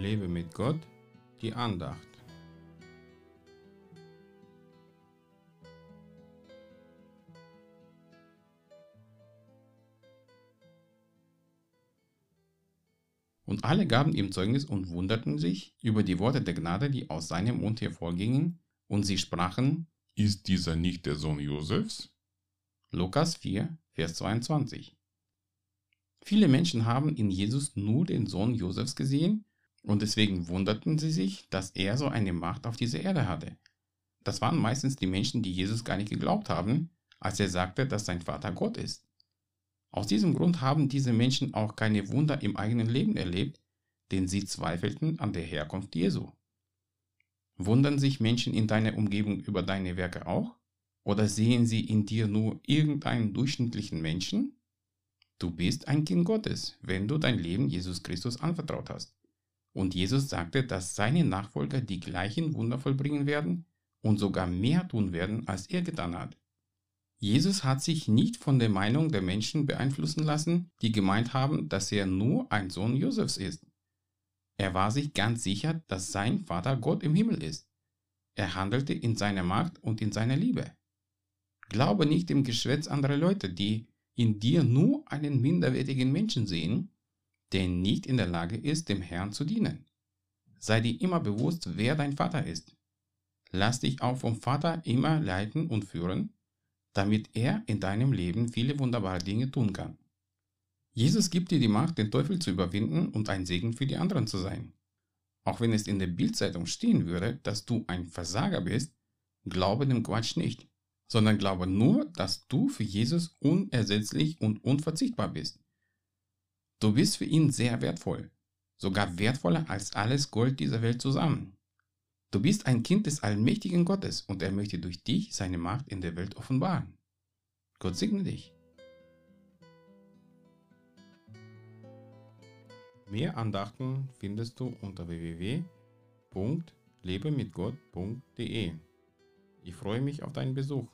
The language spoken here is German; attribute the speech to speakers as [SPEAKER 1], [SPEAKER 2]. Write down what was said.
[SPEAKER 1] Lebe mit Gott, die Andacht. Und alle gaben ihm Zeugnis und wunderten sich über die Worte der Gnade, die aus seinem Mund hervorgingen, und sie sprachen,
[SPEAKER 2] Ist dieser nicht der Sohn Josefs?
[SPEAKER 1] Lukas 4, Vers 22. Viele Menschen haben in Jesus nur den Sohn Josefs gesehen und deswegen wunderten sie sich, dass er so eine Macht auf dieser Erde hatte. Das waren meistens die Menschen, die Jesus gar nicht geglaubt haben, als er sagte, dass sein Vater Gott ist. Aus diesem Grund haben diese Menschen auch keine Wunder im eigenen Leben erlebt, denn sie zweifelten an der Herkunft Jesu. Wundern sich Menschen in deiner Umgebung über deine Werke auch? Oder sehen sie in dir nur irgendeinen durchschnittlichen Menschen? Du bist ein Kind Gottes, wenn du dein Leben Jesus Christus anvertraut hast. Und Jesus sagte, dass seine Nachfolger die gleichen Wunder vollbringen werden und sogar mehr tun werden, als er getan hat. Jesus hat sich nicht von der Meinung der Menschen beeinflussen lassen, die gemeint haben, dass er nur ein Sohn Josefs ist. Er war sich ganz sicher, dass sein Vater Gott im Himmel ist. Er handelte in seiner Macht und in seiner Liebe. Glaube nicht dem Geschwätz anderer Leute, die in dir nur einen minderwertigen Menschen sehen, der nicht in der Lage ist, dem Herrn zu dienen. Sei dir immer bewusst, wer dein Vater ist. Lass dich auch vom Vater immer leiten und führen, damit er in deinem Leben viele wunderbare Dinge tun kann. Jesus gibt dir die Macht, den Teufel zu überwinden und ein Segen für die anderen zu sein. Auch wenn es in der Bildzeitung stehen würde, dass du ein Versager bist, glaube dem Quatsch nicht, sondern glaube nur, dass du für Jesus unersetzlich und unverzichtbar bist. Du bist für ihn sehr wertvoll, sogar wertvoller als alles Gold dieser Welt zusammen. Du bist ein Kind des allmächtigen Gottes und er möchte durch dich seine Macht in der Welt offenbaren. Gott segne dich. Mehr Andachten findest du unter www.lebemitgott.de. Ich freue mich auf deinen Besuch.